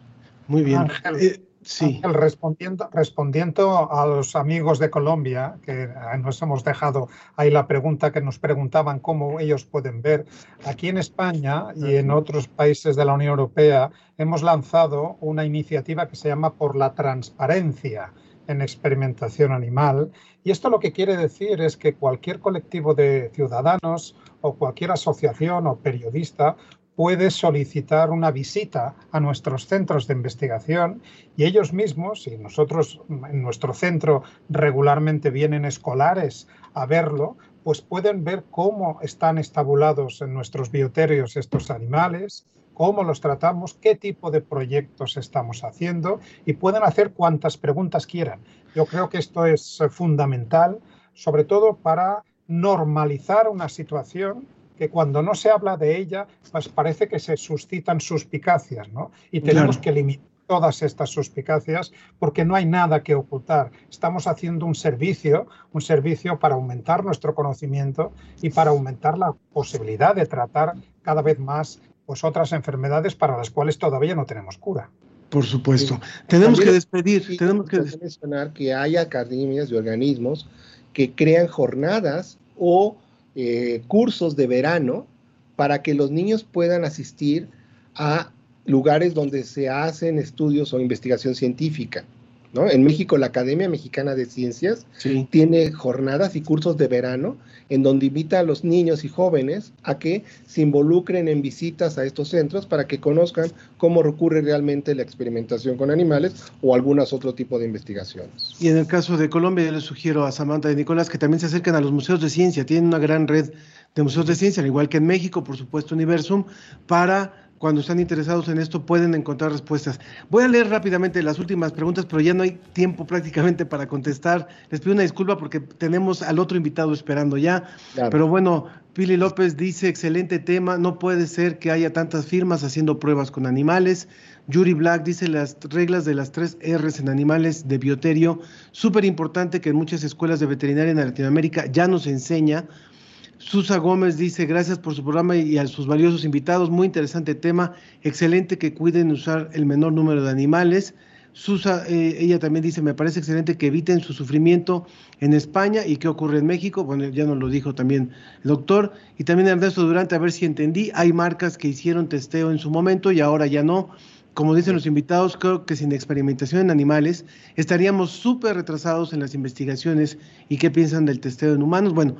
Speaker 2: Muy bien.
Speaker 7: Eh, Sí. Respondiendo, respondiendo a los amigos de Colombia, que nos hemos dejado ahí la pregunta que nos preguntaban cómo ellos pueden ver, aquí en España y en otros países de la Unión Europea hemos lanzado una iniciativa que se llama Por la Transparencia en experimentación animal. Y esto lo que quiere decir es que cualquier colectivo de ciudadanos o cualquier asociación o periodista puede solicitar una visita a nuestros centros de investigación y ellos mismos, y nosotros en nuestro centro regularmente vienen escolares a verlo, pues pueden ver cómo están estabulados en nuestros bioterios estos animales, cómo los tratamos, qué tipo de proyectos estamos haciendo y pueden hacer cuantas preguntas quieran. Yo creo que esto es fundamental, sobre todo para normalizar una situación que cuando no se habla de ella, pues parece que se suscitan suspicacias, ¿no? Y tenemos que limitar todas estas suspicacias porque no hay nada que ocultar. Estamos haciendo un servicio, un servicio para aumentar nuestro conocimiento y para aumentar la posibilidad de tratar cada vez más pues, otras enfermedades para las cuales todavía no tenemos cura.
Speaker 2: Por supuesto. Tenemos que despedir. tenemos que
Speaker 8: mencionar que hay academias y organismos que crean jornadas o eh, cursos de verano para que los niños puedan asistir a lugares donde se hacen estudios o investigación científica. ¿No? En México, la Academia Mexicana de Ciencias tiene jornadas y cursos de verano en donde invita a los niños y jóvenes a que se involucren en visitas a estos centros para que conozcan cómo ocurre realmente la experimentación con animales o algunas otro tipo de investigaciones.
Speaker 2: Y en el caso de Colombia, yo le sugiero a Samantha y Nicolás que también se acerquen a los museos de ciencia. Tienen una gran red de museos de ciencia, al igual que en México, por supuesto, Universum, para cuando están interesados en esto pueden encontrar respuestas. Voy a leer rápidamente las últimas preguntas, pero ya no hay tiempo prácticamente para contestar. Les pido una disculpa porque tenemos al otro invitado esperando ya. Pero bueno, Pili López dice, excelente tema, no puede ser que haya tantas firmas haciendo pruebas con animales. Yuri Black dice las reglas de las tres R's en animales de bioterio, súper importante que en muchas escuelas de veterinaria en Latinoamérica ya nos enseña Susa Gómez dice, gracias por su programa y a sus valiosos invitados. Muy interesante tema. Excelente que cuiden usar el menor número de animales. Susa, eh, ella también dice, me parece excelente que eviten su sufrimiento en España y qué ocurre en México. Bueno, ya nos lo dijo también el doctor. Y también Ernesto Durante, a ver si entendí, hay marcas que hicieron testeo en su momento y ahora ya no. Como dicen los invitados, creo que sin experimentación en animales estaríamos súper retrasados en las investigaciones y qué piensan del testeo en humanos. Bueno,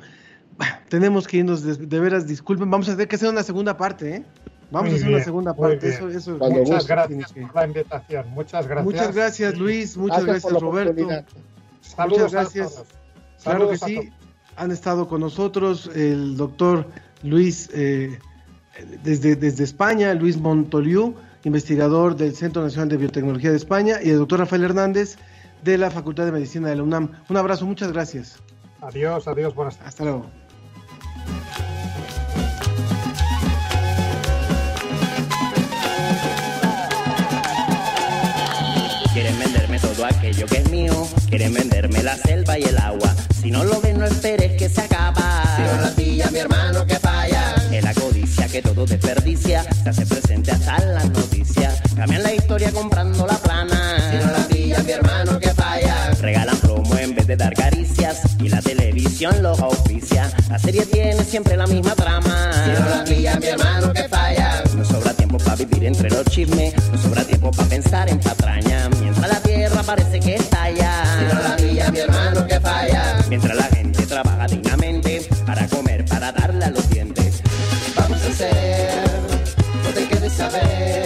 Speaker 2: tenemos que irnos de, veras, disculpen, vamos a tener que hacer una segunda parte, ¿eh? Vamos a hacer una segunda parte. Eso, eso,
Speaker 7: muchas gracias por la invitación. Muchas gracias.
Speaker 2: Muchas gracias, Luis. Muchas gracias, Roberto. muchas gracias. claro que sí. Han estado con nosotros el doctor Luis eh, desde, desde España, Luis Montoliu, investigador del Centro Nacional de Biotecnología de España, y el doctor Rafael Hernández de la Facultad de Medicina de la UNAM. Un abrazo, muchas gracias.
Speaker 7: Adiós, adiós, buenas tardes.
Speaker 2: Hasta luego.
Speaker 1: Aquello que es mío, quieren venderme la selva y el agua. Si no lo ven, no esperes que se acaba. Si no la pilla mi hermano que falla. Es la codicia que todo desperdicia, se hace presente hasta en las noticias. Cambian la historia comprando la plana. Si no la pilla mi hermano que falla. Regalan promo en vez de dar caricias y la televisión los auspicia. La serie tiene siempre la misma trama. Si no la pilla mi hermano que falla. No sobra tiempo para vivir entre los chismes, no sobra tiempo para pensar en patraña. Mientras la Mientras la gente trabaja dignamente para comer, para darle a los dientes. Vamos a hacer, no te quedes saber.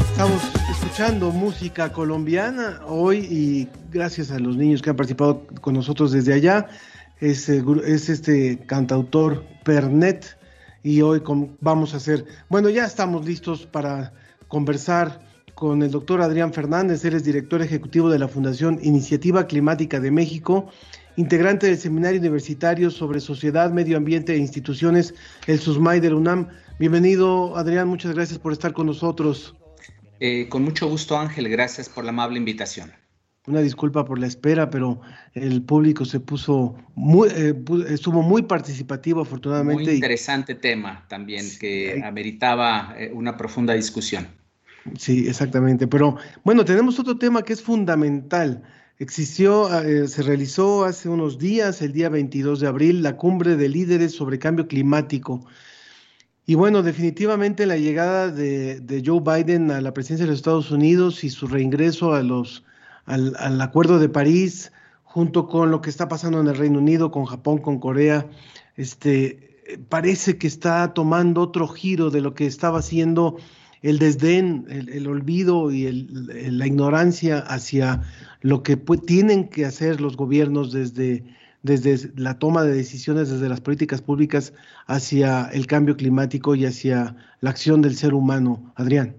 Speaker 2: Estamos escuchando música colombiana hoy y gracias a los niños que han participado con nosotros desde allá. Es, es este cantautor Pernet y hoy vamos a hacer, bueno, ya estamos listos para conversar con el doctor Adrián Fernández, él es director ejecutivo de la Fundación Iniciativa Climática de México, integrante del Seminario Universitario sobre Sociedad, Medio Ambiente e Instituciones, el SUSMAI del UNAM. Bienvenido, Adrián, muchas gracias por estar con nosotros.
Speaker 9: Eh, con mucho gusto, Ángel, gracias por la amable invitación.
Speaker 2: Una disculpa por la espera, pero el público se puso muy, eh, estuvo muy participativo, afortunadamente.
Speaker 9: Muy interesante tema también, que ameritaba eh, una profunda discusión.
Speaker 2: Sí, exactamente. Pero bueno, tenemos otro tema que es fundamental. Existió, se realizó hace unos días, el día 22 de abril, la cumbre de líderes sobre cambio climático. Y bueno, definitivamente la llegada de, Joe Biden a la presidencia de los Estados Unidos y su reingreso a los, al, Acuerdo de París, junto con lo que está pasando en el Reino Unido, con Japón, con Corea, este, parece que está tomando otro giro de lo que estaba haciendo el desdén, el, olvido y la ignorancia hacia lo que tienen que hacer los gobiernos desde la toma de decisiones, desde las políticas públicas hacia el cambio climático y hacia la acción del ser humano. Adrián.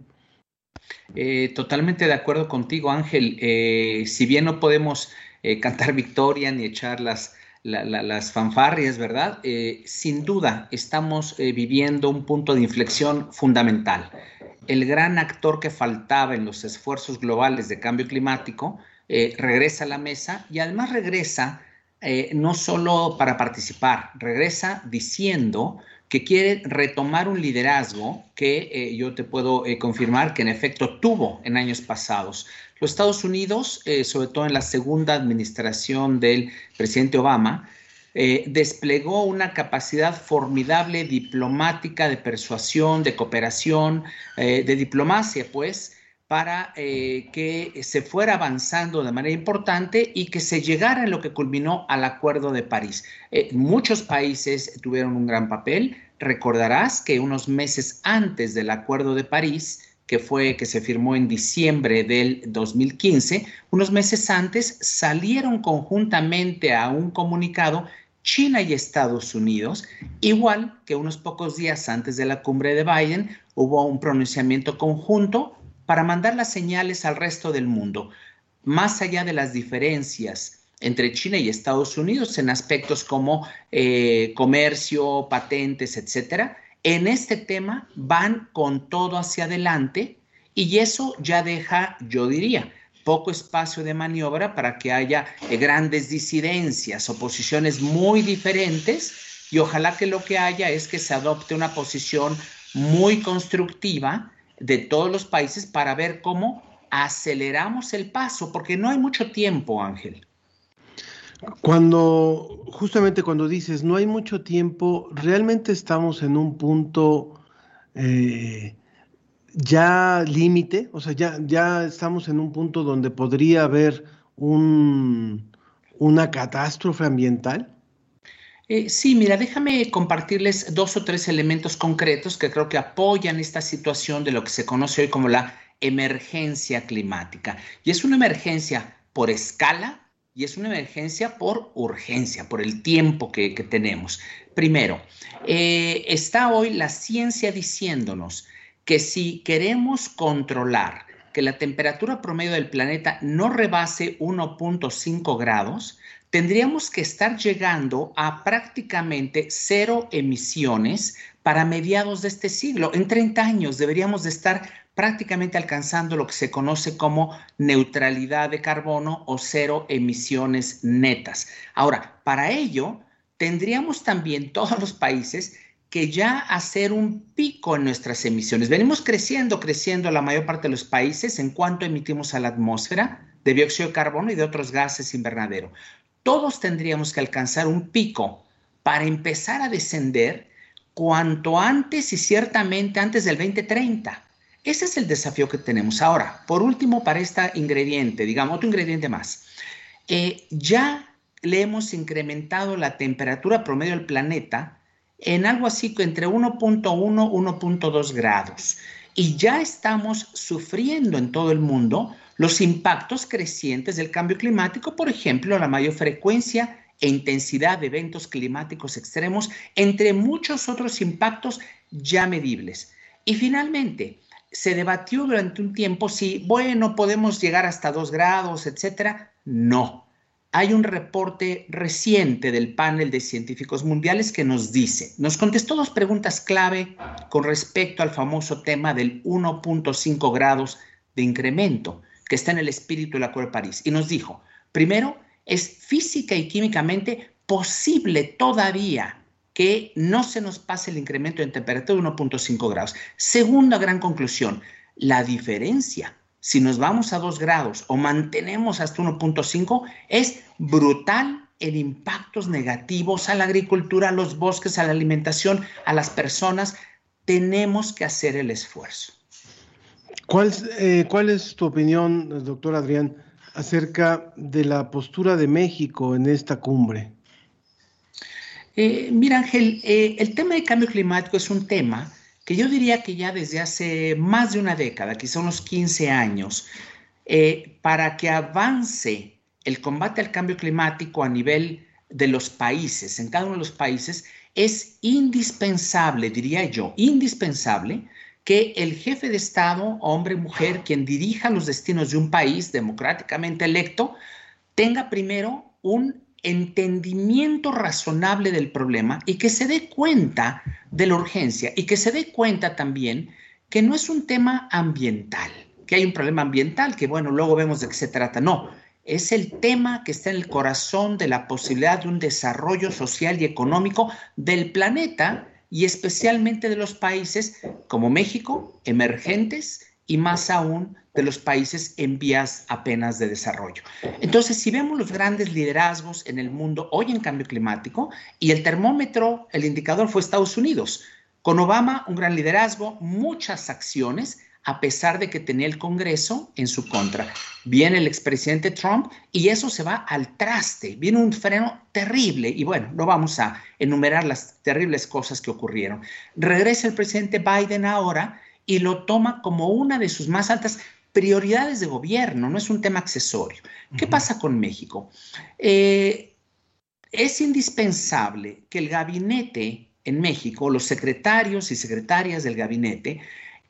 Speaker 9: Eh, totalmente de acuerdo contigo, Ángel. Eh, si bien no podemos eh, cantar victoria ni echar las, las fanfarrias, ¿verdad? sin duda estamos viviendo un punto de inflexión fundamental. El gran actor que faltaba en los esfuerzos globales de cambio climático regresa a la mesa y además regresa eh, no solo para participar, regresa diciendo que quiere retomar un liderazgo que eh, yo te puedo eh, confirmar que en efecto tuvo en años pasados. Los Estados Unidos, sobre todo en la segunda administración del presidente Obama, desplegó una capacidad formidable diplomática de persuasión, de cooperación, de diplomacia, pues, para eh, que se fuera avanzando de manera importante y que se llegara en lo que culminó al Acuerdo de París. Eh, muchos países tuvieron un gran papel. Recordarás que unos meses antes del Acuerdo de París, que fue que se firmó en diciembre del 2015, unos meses antes salieron conjuntamente a un comunicado China y Estados Unidos, igual que unos pocos días antes de la cumbre de Biden hubo un pronunciamiento conjunto para mandar las señales al resto del mundo, más allá de las diferencias entre China y Estados Unidos en aspectos como eh, comercio, patentes, etcétera. En este tema van con todo hacia adelante y eso ya deja, yo diría, poco espacio de maniobra para que haya eh, grandes disidencias o posiciones muy diferentes y ojalá que lo que haya es que se adopte una posición muy constructiva de todos los países para ver cómo aceleramos el paso, porque no hay mucho tiempo, Ángel.
Speaker 2: Cuando, justamente cuando dices no hay mucho tiempo, realmente estamos en un punto eh, ya límite, o sea, ya, ya estamos en un punto donde podría haber un, una catástrofe ambiental.
Speaker 9: Eh, sí, mira, déjame compartirles dos o tres elementos concretos que creo que apoyan esta situación de lo que se conoce hoy como la emergencia climática. Y es una emergencia por escala y es una emergencia por urgencia, por el tiempo que, tenemos. Primero, eh, está hoy la ciencia diciéndonos que si queremos controlar que la temperatura promedio del planeta no rebase 1.5 grados, tendríamos que estar llegando a prácticamente cero emisiones para mediados de este siglo. En 30 años deberíamos de estar prácticamente alcanzando lo que se conoce como neutralidad de carbono o cero emisiones netas. Ahora, para ello, tendríamos también todos los países que ya hacer un pico en nuestras emisiones. Venimos creciendo, creciendo la mayor parte de los países en cuanto emitimos a la atmósfera de dióxido de carbono y de otros gases invernadero todos tendríamos que alcanzar un pico para empezar a descender cuanto antes y ciertamente antes del 2030. Ese es el desafío que tenemos. Ahora, por último, para este ingrediente, digamos, otro ingrediente más. Eh, ya le hemos incrementado la temperatura promedio del planeta en algo así que entre 1.1 1.2 grados. Y ya estamos sufriendo en todo el mundo los impactos crecientes del cambio climático, por ejemplo, la mayor frecuencia e intensidad de eventos climáticos extremos, entre muchos otros impactos ya medibles. Y finalmente, se debatió durante un tiempo si, bueno, podemos llegar hasta dos grados, etcétera. No. Hay un reporte reciente del panel de científicos mundiales que nos dice, nos contestó dos preguntas clave con respecto al famoso tema del 1.5 grados de incremento que está en el espíritu del Acuerdo de París. Y nos dijo, primero, es física y químicamente posible todavía que no se nos pase el incremento de temperatura de 1.5 grados. Segunda gran conclusión, la diferencia, si nos vamos a 2 grados o mantenemos hasta 1.5, es brutal en impactos negativos a la agricultura, a los bosques, a la alimentación, a las personas. Tenemos que hacer el esfuerzo.
Speaker 2: ¿Cuál, eh, ¿Cuál es tu opinión, doctor Adrián, acerca de la postura de México en esta cumbre?
Speaker 9: Eh, mira, Ángel, eh, el tema de cambio climático es un tema que yo diría que ya desde hace más de una década, quizá unos 15 años, para que avance el combate al cambio climático a nivel de los países, en cada uno de los países, es indispensable, diría yo, indispensable que el jefe de Estado, hombre, mujer, quien dirija los destinos de un país democráticamente electo, tenga primero un entendimiento razonable del problema y que se dé cuenta de la urgencia y que se dé cuenta también que no es un tema ambiental, que hay un problema ambiental, que bueno, luego vemos de qué se trata. No, es el tema que está en el corazón de la posibilidad de un desarrollo social y económico del planeta y especialmente de los países como México, emergentes y más aún de los países en vías apenas de desarrollo. Entonces, si vemos los grandes liderazgos en el mundo hoy en cambio climático, y el termómetro, el indicador fue Estados Unidos, con Obama un gran liderazgo, muchas acciones, a pesar de que tenía el Congreso en su contra. Viene el expresidente Trump y eso se va al traste, viene un freno terrible y bueno, no vamos a enumerar las terribles cosas que ocurrieron. Regresa el presidente Biden ahora y lo toma como una de sus más altas prioridades de gobierno, no es un tema accesorio. ¿Qué pasa con México? Eh, es indispensable que el gabinete en México, los secretarios y secretarias del gabinete,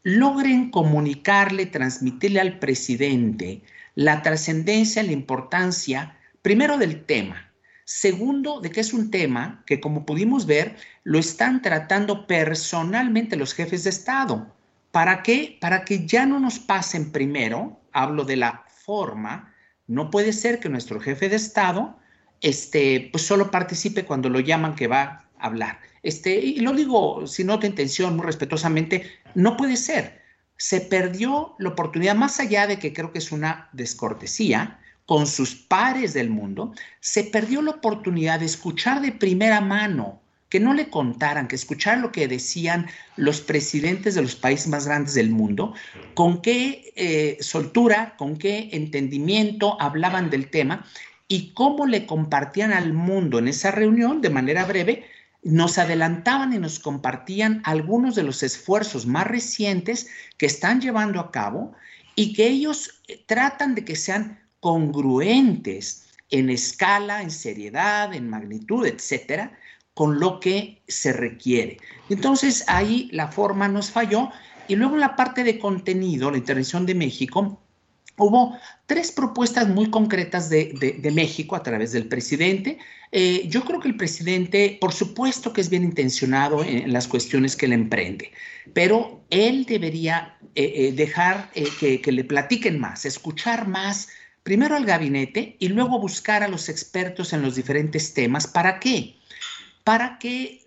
Speaker 9: logren comunicarle, transmitirle al presidente la trascendencia, la importancia, primero del tema, segundo de que es un tema que, como pudimos ver, lo están tratando personalmente los jefes de Estado. ¿Para qué? Para que ya no nos pasen primero, hablo de la forma, no puede ser que nuestro jefe de Estado este, pues solo participe cuando lo llaman que va a hablar. Este, y lo digo sin otra intención, muy respetuosamente, no puede ser. Se perdió la oportunidad, más allá de que creo que es una descortesía con sus pares del mundo, se perdió la oportunidad de escuchar de primera mano, que no le contaran, que escuchar lo que decían los presidentes de los países más grandes del mundo, con qué eh, soltura, con qué entendimiento hablaban del tema y cómo le compartían al mundo en esa reunión de manera breve, nos adelantaban y nos compartían algunos de los esfuerzos más recientes que están llevando a cabo y que ellos eh, tratan de que sean congruentes en escala, en seriedad, en magnitud, etcétera, con lo que se requiere. Entonces ahí la forma nos falló y luego la parte de contenido, la intervención de México, Hubo tres propuestas muy concretas de, México a través del presidente. Eh, yo creo que el presidente, por supuesto que es bien intencionado en, las cuestiones que le emprende, pero él debería eh, eh, dejar que, que le platiquen más, escuchar más, primero al gabinete y luego buscar a los expertos en los diferentes temas. ¿Para qué? Para que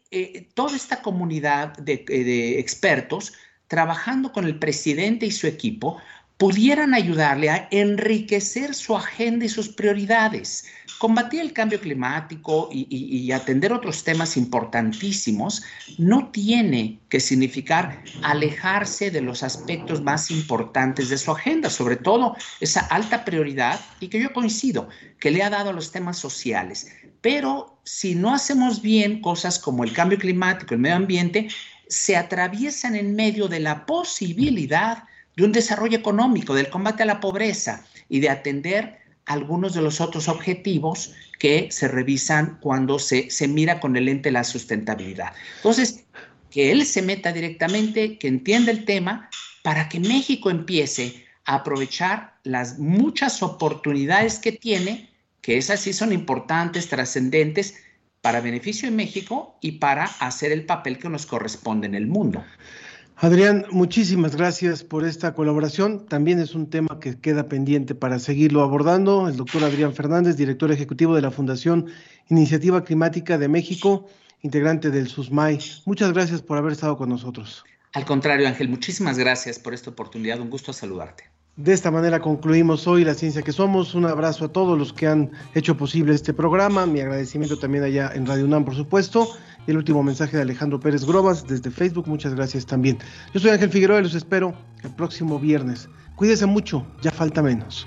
Speaker 9: toda esta comunidad de expertos, trabajando con el presidente y su equipo, pudieran ayudarle a enriquecer su agenda y sus prioridades, combatir el cambio climático y, atender otros temas importantísimos, no tiene que significar alejarse de los aspectos más importantes de su agenda, sobre todo esa alta prioridad y que yo coincido, que le ha dado a los temas sociales. Pero si no hacemos bien cosas como el cambio climático, el medio ambiente, se atraviesan en medio de la posibilidad de un desarrollo económico, del combate a la pobreza y de atender algunos de los otros objetivos que se revisan cuando se, se mira con el lente de la sustentabilidad. Entonces, que él se meta directamente, que entienda el tema, para que México empiece a aprovechar las muchas oportunidades que tiene, que esas sí son importantes, trascendentes, para beneficio de México y para hacer el papel que nos corresponde en el mundo.
Speaker 2: Adrián, muchísimas gracias por esta colaboración. También es un tema que queda pendiente para seguirlo abordando. El doctor Adrián Fernández, director ejecutivo de la Fundación Iniciativa Climática de México, integrante del SUSMAI. Muchas gracias por haber estado con nosotros.
Speaker 9: Al contrario, Ángel, muchísimas gracias por esta oportunidad. Un gusto saludarte.
Speaker 2: De esta manera concluimos hoy La Ciencia que Somos. Un abrazo a todos los que han hecho posible este programa. Mi agradecimiento también allá en Radio UNAM, por supuesto. El último mensaje de Alejandro Pérez Grobas desde Facebook. Muchas gracias también. Yo soy Ángel Figueroa y los espero el próximo viernes. Cuídense mucho, ya falta menos.